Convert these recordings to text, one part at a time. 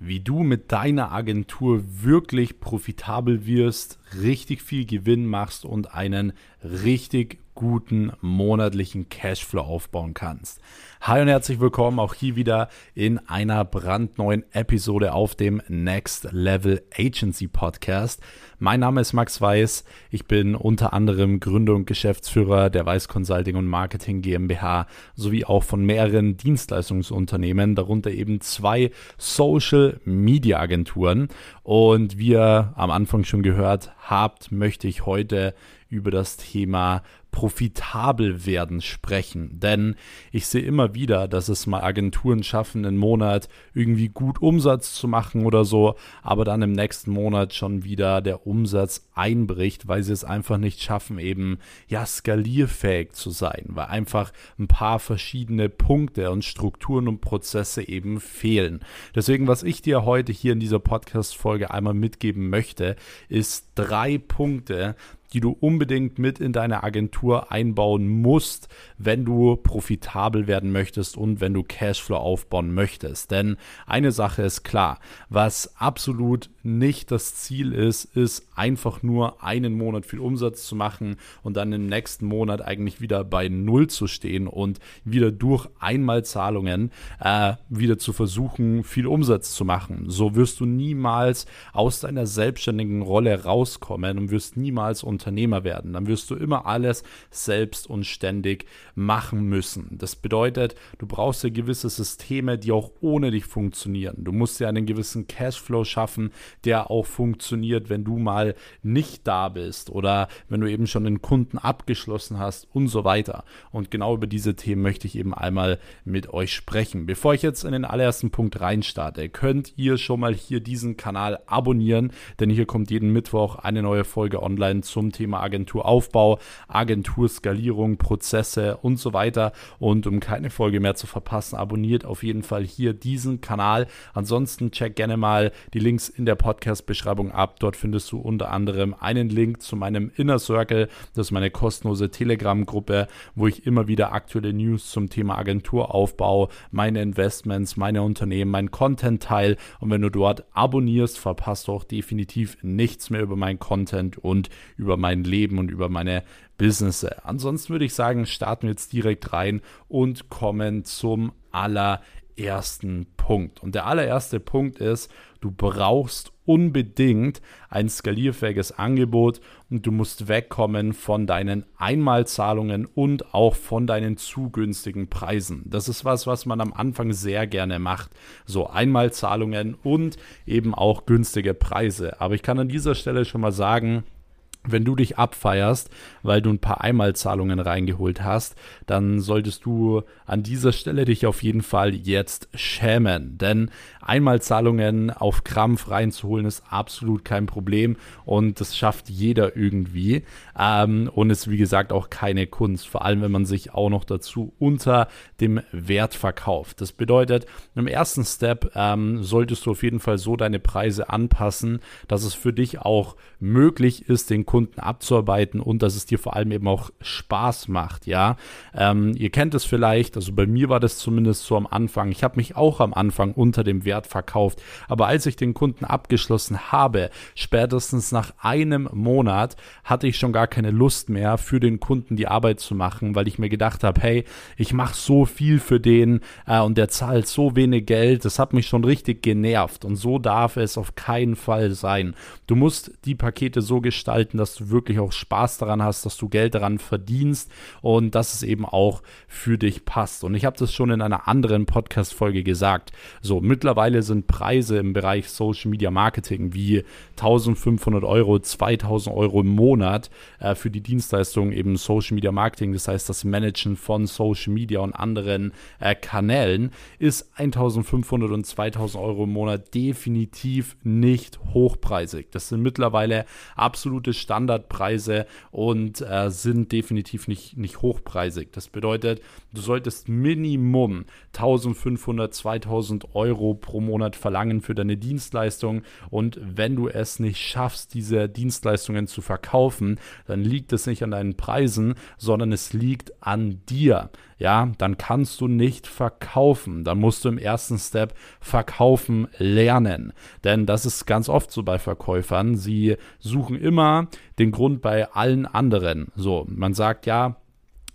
wie du mit deiner Agentur wirklich profitabel wirst, richtig viel Gewinn machst und einen richtig guten monatlichen Cashflow aufbauen kannst. Hi und herzlich willkommen auch hier wieder in einer brandneuen Episode auf dem Next Level Agency Podcast. Mein Name ist Max Weiß. Ich bin unter anderem Gründer und Geschäftsführer der Weiß Consulting und Marketing GmbH sowie auch von mehreren Dienstleistungsunternehmen, darunter eben zwei Social Media Agenturen. Und wie ihr am Anfang schon gehört habt, möchte ich heute über das Thema profitabel werden sprechen. Denn ich sehe immer wieder, dass es mal Agenturen schaffen, einen Monat irgendwie gut Umsatz zu machen oder so, aber dann im nächsten Monat schon wieder der Umsatz einbricht, weil sie es einfach nicht schaffen, eben ja skalierfähig zu sein, weil einfach ein paar verschiedene Punkte und Strukturen und Prozesse eben fehlen. Deswegen, was ich dir heute hier in dieser Podcast-Folge einmal mitgeben möchte, ist drei Punkte, die du unbedingt mit in deine Agentur einbauen musst, wenn du profitabel werden möchtest und wenn du Cashflow aufbauen möchtest. Denn eine Sache ist klar, was absolut nicht das Ziel ist, ist einfach nur einen Monat viel Umsatz zu machen und dann im nächsten Monat eigentlich wieder bei Null zu stehen und wieder durch Einmalzahlungen äh, wieder zu versuchen, viel Umsatz zu machen. So wirst du niemals aus deiner selbstständigen Rolle rauskommen und wirst niemals Unternehmer werden. Dann wirst du immer alles selbst und ständig machen müssen. Das bedeutet, du brauchst ja gewisse Systeme, die auch ohne dich funktionieren. Du musst ja einen gewissen Cashflow schaffen, der auch funktioniert, wenn du mal nicht da bist oder wenn du eben schon den Kunden abgeschlossen hast und so weiter. Und genau über diese Themen möchte ich eben einmal mit euch sprechen. Bevor ich jetzt in den allerersten Punkt reinstarte, könnt ihr schon mal hier diesen Kanal abonnieren, denn hier kommt jeden Mittwoch eine neue Folge online zum Thema Agenturaufbau, Agenturskalierung, Prozesse und so weiter. Und um keine Folge mehr zu verpassen, abonniert auf jeden Fall hier diesen Kanal. Ansonsten check gerne mal die Links in der Podcast-Beschreibung ab. Dort findest du unter anderem einen Link zu meinem Inner Circle. Das ist meine kostenlose Telegram-Gruppe, wo ich immer wieder aktuelle News zum Thema Agenturaufbau, meine Investments, meine Unternehmen, mein Content teile. Und wenn du dort abonnierst, verpasst du auch definitiv nichts mehr über meinen Content und über mein Leben und über meine Business. Ansonsten würde ich sagen, starten wir jetzt direkt rein und kommen zum allerersten Punkt. Und der allererste Punkt ist, du brauchst unbedingt ein skalierfähiges Angebot und du musst wegkommen von deinen Einmalzahlungen und auch von deinen zu günstigen Preisen. Das ist was, was man am Anfang sehr gerne macht. So Einmalzahlungen und eben auch günstige Preise. Aber ich kann an dieser Stelle schon mal sagen, wenn du dich abfeierst, weil du ein paar Einmalzahlungen reingeholt hast, dann solltest du an dieser Stelle dich auf jeden Fall jetzt schämen. Denn Einmalzahlungen auf Krampf reinzuholen ist absolut kein Problem und das schafft jeder irgendwie. Ähm, und ist wie gesagt auch keine Kunst, vor allem wenn man sich auch noch dazu unter dem Wert verkauft. Das bedeutet, im ersten Step ähm, solltest du auf jeden Fall so deine Preise anpassen, dass es für dich auch möglich ist, den Kunden abzuarbeiten und dass es dir vor allem eben auch Spaß macht, ja. Ähm, ihr kennt es vielleicht, also bei mir war das zumindest so am Anfang. Ich habe mich auch am Anfang unter dem Wert verkauft, aber als ich den Kunden abgeschlossen habe, spätestens nach einem Monat hatte ich schon gar keine Lust mehr für den Kunden die Arbeit zu machen, weil ich mir gedacht habe, hey, ich mache so viel für den äh, und der zahlt so wenig Geld, das hat mich schon richtig genervt und so darf es auf keinen Fall sein. Du musst die Pakete so gestalten, dass du wirklich auch Spaß daran hast, dass du Geld daran verdienst und dass es eben auch für dich passt. Und ich habe das schon in einer anderen Podcast-Folge gesagt. So, mittlerweile sind Preise im Bereich Social Media Marketing wie 1500 Euro, 2000 Euro im Monat äh, für die Dienstleistung eben Social Media Marketing, das heißt das Managen von Social Media und anderen äh, Kanälen, ist 1500 und 2000 Euro im Monat definitiv nicht hochpreisig. Das sind mittlerweile absolute Standardpreise und äh, sind definitiv nicht, nicht hochpreisig. Das bedeutet, du solltest Minimum 1500, 2000 Euro pro Monat verlangen für deine Dienstleistung und wenn du es nicht schaffst, diese Dienstleistungen zu verkaufen, dann liegt es nicht an deinen Preisen, sondern es liegt an dir. Ja, dann kannst du nicht verkaufen. Dann musst du im ersten Step verkaufen lernen. Denn das ist ganz oft so bei Verkäufern. Sie suchen immer den Grund bei allen anderen. So, man sagt ja,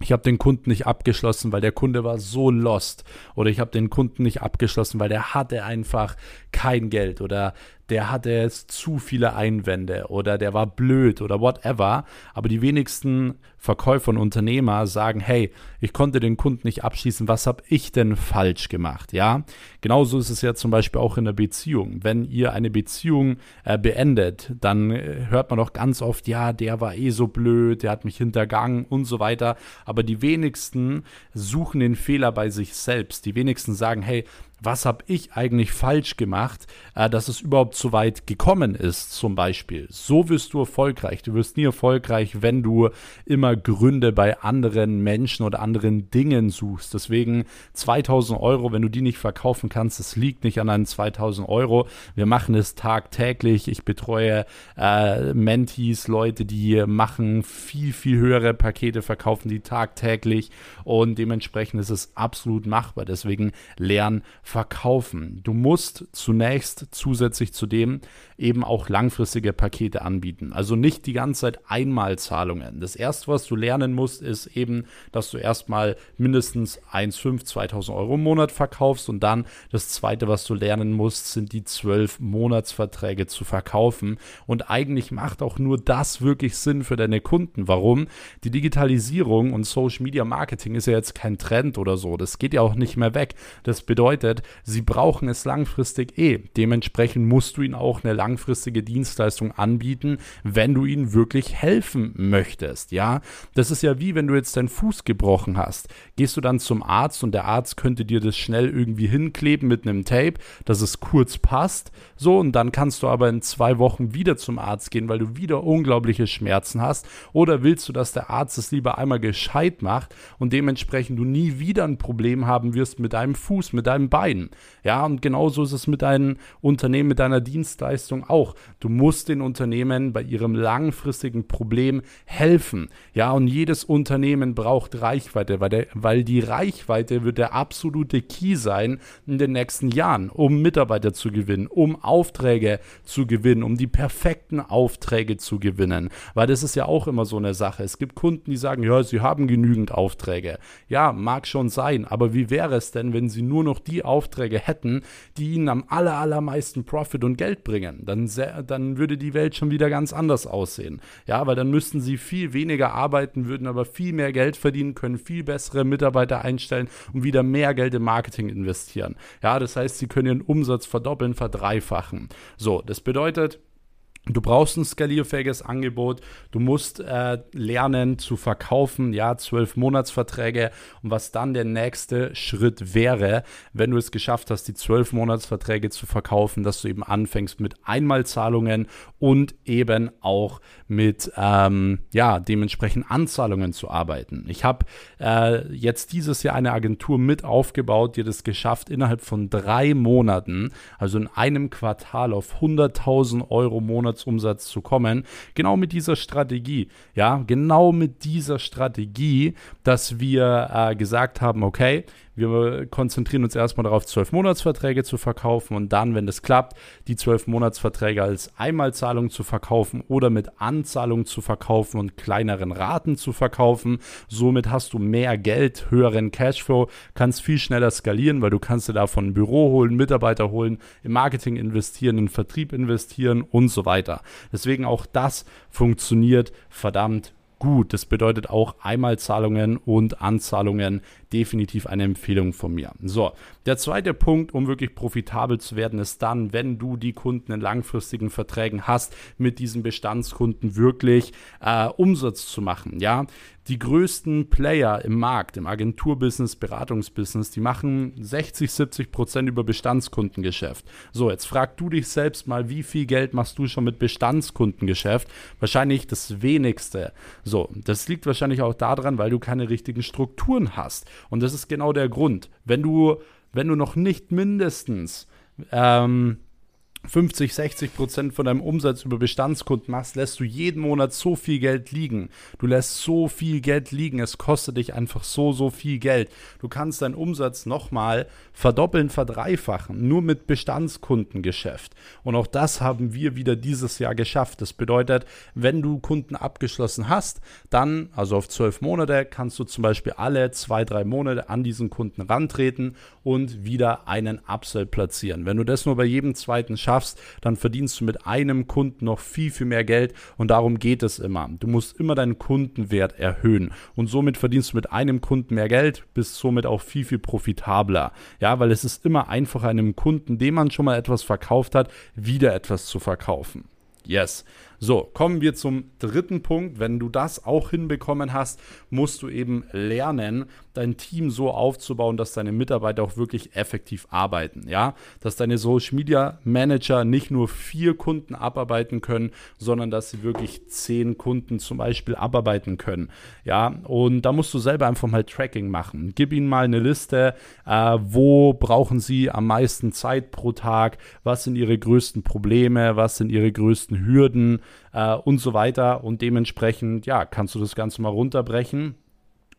ich habe den Kunden nicht abgeschlossen, weil der Kunde war so lost. Oder ich habe den Kunden nicht abgeschlossen, weil der hatte einfach kein Geld. Oder der hatte jetzt zu viele Einwände oder der war blöd oder whatever. Aber die wenigsten Verkäufer und Unternehmer sagen, hey, ich konnte den Kunden nicht abschließen, was habe ich denn falsch gemacht? Ja, genauso ist es ja zum Beispiel auch in der Beziehung. Wenn ihr eine Beziehung äh, beendet, dann äh, hört man doch ganz oft, ja, der war eh so blöd, der hat mich hintergangen und so weiter. Aber die wenigsten suchen den Fehler bei sich selbst. Die wenigsten sagen, hey, was habe ich eigentlich falsch gemacht, äh, dass es überhaupt so weit gekommen ist, zum Beispiel. So wirst du erfolgreich. Du wirst nie erfolgreich, wenn du immer Gründe bei anderen Menschen oder anderen Dingen suchst. Deswegen 2000 Euro, wenn du die nicht verkaufen kannst, es liegt nicht an deinen 2000 Euro. Wir machen es tagtäglich. Ich betreue äh, Mentees, Leute, die machen viel, viel höhere Pakete, verkaufen die tagtäglich und dementsprechend ist es absolut machbar. Deswegen lernen, verkaufen. Du musst zunächst zusätzlich zu dem eben auch langfristige Pakete anbieten. Also nicht die ganze Zeit Einmalzahlungen. Das erste, was du lernen musst, ist eben, dass du erstmal mindestens 1,5, 2000 Euro im Monat verkaufst und dann das zweite, was du lernen musst, sind die 12 Monatsverträge zu verkaufen. Und eigentlich macht auch nur das wirklich Sinn für deine Kunden. Warum? Die Digitalisierung und Social Media Marketing ist ja jetzt kein Trend oder so. Das geht ja auch nicht mehr weg. Das bedeutet, sie brauchen es langfristig eh. Dementsprechend musst du ihnen auch eine langfristige Dienstleistung anbieten, wenn du ihnen wirklich helfen möchtest. Ja, das ist ja wie wenn du jetzt deinen Fuß gebrochen hast. Gehst du dann zum Arzt und der Arzt könnte dir das schnell irgendwie hinkleben mit einem Tape, dass es kurz passt. So, und dann kannst du aber in zwei Wochen wieder zum Arzt gehen, weil du wieder unglaubliche Schmerzen hast. Oder willst du, dass der Arzt es lieber einmal gescheit macht und dementsprechend du nie wieder ein Problem haben wirst mit deinem Fuß, mit deinem Bein? Sein. Ja, und genauso ist es mit deinem Unternehmen, mit deiner Dienstleistung auch. Du musst den Unternehmen bei ihrem langfristigen Problem helfen. Ja, und jedes Unternehmen braucht Reichweite, weil, der, weil die Reichweite wird der absolute Key sein in den nächsten Jahren, um Mitarbeiter zu gewinnen, um Aufträge zu gewinnen, um die perfekten Aufträge zu gewinnen. Weil das ist ja auch immer so eine Sache. Es gibt Kunden, die sagen, ja, sie haben genügend Aufträge. Ja, mag schon sein, aber wie wäre es denn, wenn sie nur noch die Aufträge Aufträge hätten, die ihnen am aller, allermeisten Profit und Geld bringen, dann, dann würde die Welt schon wieder ganz anders aussehen. Ja, weil dann müssten sie viel weniger arbeiten, würden aber viel mehr Geld verdienen, können viel bessere Mitarbeiter einstellen und wieder mehr Geld im Marketing investieren. Ja, das heißt, sie können ihren Umsatz verdoppeln, verdreifachen. So, das bedeutet, Du brauchst ein skalierfähiges Angebot. Du musst äh, lernen zu verkaufen, ja, zwölf Monatsverträge. Und was dann der nächste Schritt wäre, wenn du es geschafft hast, die zwölf Monatsverträge zu verkaufen, dass du eben anfängst mit Einmalzahlungen und eben auch mit, ähm, ja, dementsprechend Anzahlungen zu arbeiten. Ich habe äh, jetzt dieses Jahr eine Agentur mit aufgebaut, die das geschafft, innerhalb von drei Monaten, also in einem Quartal auf 100.000 Euro Monat Monatsumsatz zu kommen. Genau mit dieser Strategie. Ja, genau mit dieser Strategie, dass wir äh, gesagt haben, okay, wir konzentrieren uns erstmal darauf, zwölf Monatsverträge zu verkaufen und dann, wenn das klappt, die zwölf Monatsverträge als Einmalzahlung zu verkaufen oder mit Anzahlung zu verkaufen und kleineren Raten zu verkaufen. Somit hast du mehr Geld, höheren Cashflow, kannst viel schneller skalieren, weil du kannst dir davon ein Büro holen, Mitarbeiter holen, im Marketing investieren, in Vertrieb investieren und so weiter. Deswegen auch das funktioniert verdammt gut. Das bedeutet auch Einmalzahlungen und Anzahlungen definitiv eine Empfehlung von mir. So, der zweite Punkt, um wirklich profitabel zu werden, ist dann, wenn du die Kunden in langfristigen Verträgen hast, mit diesen Bestandskunden wirklich äh, Umsatz zu machen. Ja, die größten Player im Markt, im Agenturbusiness, Beratungsbusiness, die machen 60, 70 Prozent über Bestandskundengeschäft. So, jetzt frag du dich selbst mal, wie viel Geld machst du schon mit Bestandskundengeschäft? Wahrscheinlich das wenigste. So, das liegt wahrscheinlich auch daran, weil du keine richtigen Strukturen hast. Und das ist genau der Grund. Wenn du, wenn du noch nicht mindestens ähm, 50, 60 Prozent von deinem Umsatz über Bestandskunden machst, lässt du jeden Monat so viel Geld liegen. Du lässt so viel Geld liegen. Es kostet dich einfach so, so viel Geld. Du kannst deinen Umsatz nochmal verdoppeln, verdreifachen, nur mit Bestandskundengeschäft. Und auch das haben wir wieder dieses Jahr geschafft. Das bedeutet, wenn du Kunden abgeschlossen hast, dann, also auf zwölf Monate, kannst du zum Beispiel alle zwei, drei Monate an diesen Kunden rantreten und wieder einen Upsell platzieren. Wenn du das nur bei jedem zweiten schaffst, schaffst, dann verdienst du mit einem Kunden noch viel, viel mehr Geld und darum geht es immer. Du musst immer deinen Kundenwert erhöhen und somit verdienst du mit einem Kunden mehr Geld, bist somit auch viel, viel profitabler. Ja, weil es ist immer einfacher, einem Kunden, dem man schon mal etwas verkauft hat, wieder etwas zu verkaufen. Yes. So, kommen wir zum dritten Punkt. Wenn du das auch hinbekommen hast, musst du eben lernen, dein Team so aufzubauen, dass deine Mitarbeiter auch wirklich effektiv arbeiten. Ja, dass deine Social Media Manager nicht nur vier Kunden abarbeiten können, sondern dass sie wirklich zehn Kunden zum Beispiel abarbeiten können. Ja, und da musst du selber einfach mal Tracking machen. Gib ihnen mal eine Liste, äh, wo brauchen sie am meisten Zeit pro Tag, was sind ihre größten Probleme, was sind ihre größten Hürden äh, und so weiter. Und dementsprechend, ja, kannst du das Ganze mal runterbrechen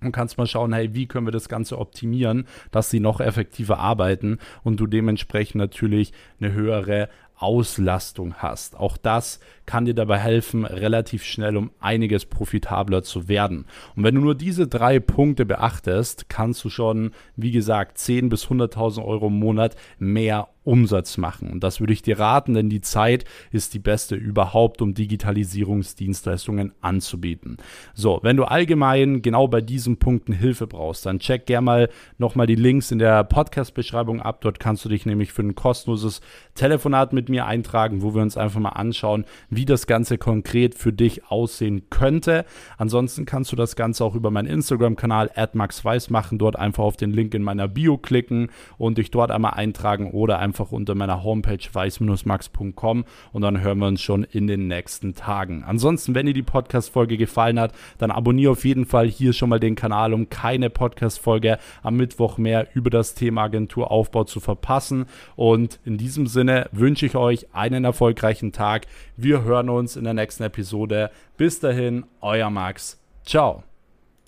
und kannst mal schauen, hey, wie können wir das Ganze optimieren, dass sie noch effektiver arbeiten und du dementsprechend natürlich eine höhere Auslastung hast. Auch das kann dir dabei helfen, relativ schnell um einiges profitabler zu werden. Und wenn du nur diese drei Punkte beachtest, kannst du schon, wie gesagt, 10 bis 100.000 Euro im Monat mehr Umsatz machen. Und das würde ich dir raten, denn die Zeit ist die beste überhaupt, um Digitalisierungsdienstleistungen anzubieten. So, wenn du allgemein genau bei diesen Punkten Hilfe brauchst, dann check gerne mal nochmal die Links in der Podcast-Beschreibung ab. Dort kannst du dich nämlich für ein kostenloses Telefonat mit mir eintragen, wo wir uns einfach mal anschauen, wie das Ganze konkret für dich aussehen könnte. Ansonsten kannst du das Ganze auch über meinen Instagram-Kanal @maxweiss machen, dort einfach auf den Link in meiner Bio klicken und dich dort einmal eintragen oder einfach unter meiner Homepage weiß-max.com und dann hören wir uns schon in den nächsten Tagen. Ansonsten, wenn dir die Podcast-Folge gefallen hat, dann abonniere auf jeden Fall hier schon mal den Kanal, um keine Podcast-Folge am Mittwoch mehr über das Thema Agenturaufbau zu verpassen. Und in diesem Sinne wünsche ich euch einen erfolgreichen Tag. Wir hören uns in der nächsten Episode. Bis dahin, euer Max. Ciao.